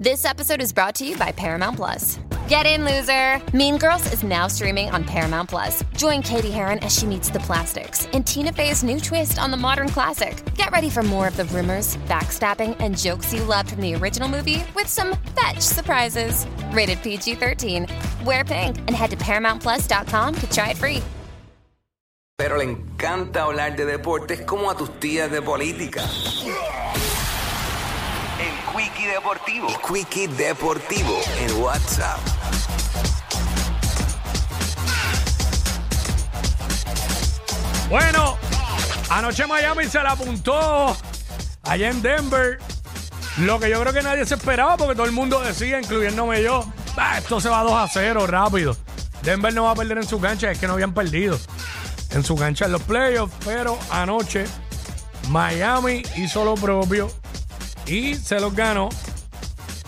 This episode is brought to you by Paramount Plus. Get in, loser! Mean Girls is now streaming on Paramount Plus. Join Katie Heron as she meets the plastics in Tina Fey's new twist on the modern classic. Get ready for more of the rumors, backstabbing, and jokes you loved from the original movie with some fetch surprises. Rated PG 13. Wear pink and head to ParamountPlus.com to try it free. Pero le encanta hablar de deportes como a tus tías de política. El Quickie Deportivo. El Quickie Deportivo en WhatsApp. Bueno, anoche Miami se la apuntó allá en Denver. Lo que yo creo que nadie se esperaba porque todo el mundo decía, incluyéndome yo, "Ah, esto se va 2 a 0 rápido. Denver no va a perder en su cancha, es que no habían perdido en su cancha en los playoffs, pero anoche Miami hizo lo propio y se los ganó.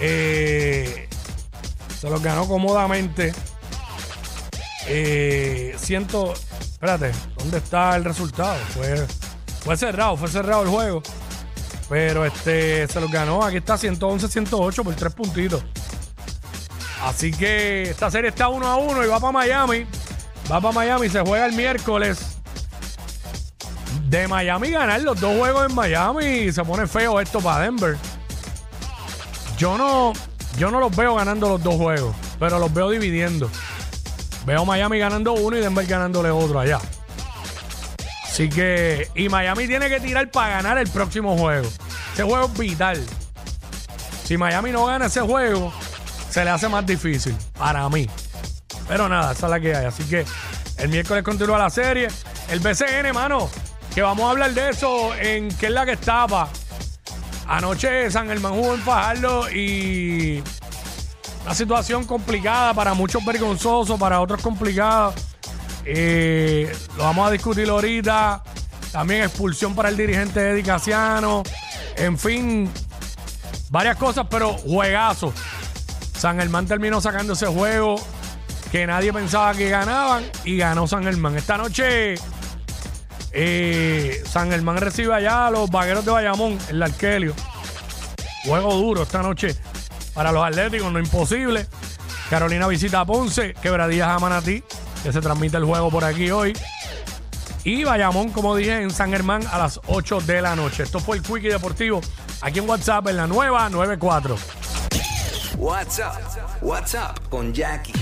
Eh, se los ganó cómodamente. Eh, siento. Espérate, ¿dónde está el resultado? Fue, fue cerrado, fue cerrado el juego. Pero este se los ganó. Aquí está 111-108 por tres puntitos. Así que esta serie está 1 a 1 y va para Miami. Va para Miami, se juega el miércoles. De Miami ganar los dos juegos en Miami se pone feo esto para Denver. Yo no, yo no los veo ganando los dos juegos, pero los veo dividiendo. Veo Miami ganando uno y Denver ganándole otro allá. Así que, y Miami tiene que tirar para ganar el próximo juego. Ese juego es vital. Si Miami no gana ese juego, se le hace más difícil para mí. Pero nada, esa es la que hay. Así que el miércoles continúa la serie. El BCN, mano, que vamos a hablar de eso en qué es la que estaba. Anoche San Germán jugó en Fajardo y una situación complicada para muchos vergonzoso, para otros complicada. Eh, lo vamos a discutir ahorita. También expulsión para el dirigente Eddie Casiano. En fin, varias cosas, pero juegazo. San Germán terminó sacando ese juego que nadie pensaba que ganaban y ganó San Germán. Esta noche eh, San Germán recibe allá a los vaqueros de Bayamón, el Arquelio. Juego duro esta noche para los Atléticos, no imposible. Carolina visita a Ponce, Quebradillas a Manatí, que se transmite el juego por aquí hoy. Y Bayamón, como dije, en San Germán a las 8 de la noche. Esto fue el Quickie Deportivo aquí en WhatsApp en la nueva 94. WhatsApp. WhatsApp con Jackie.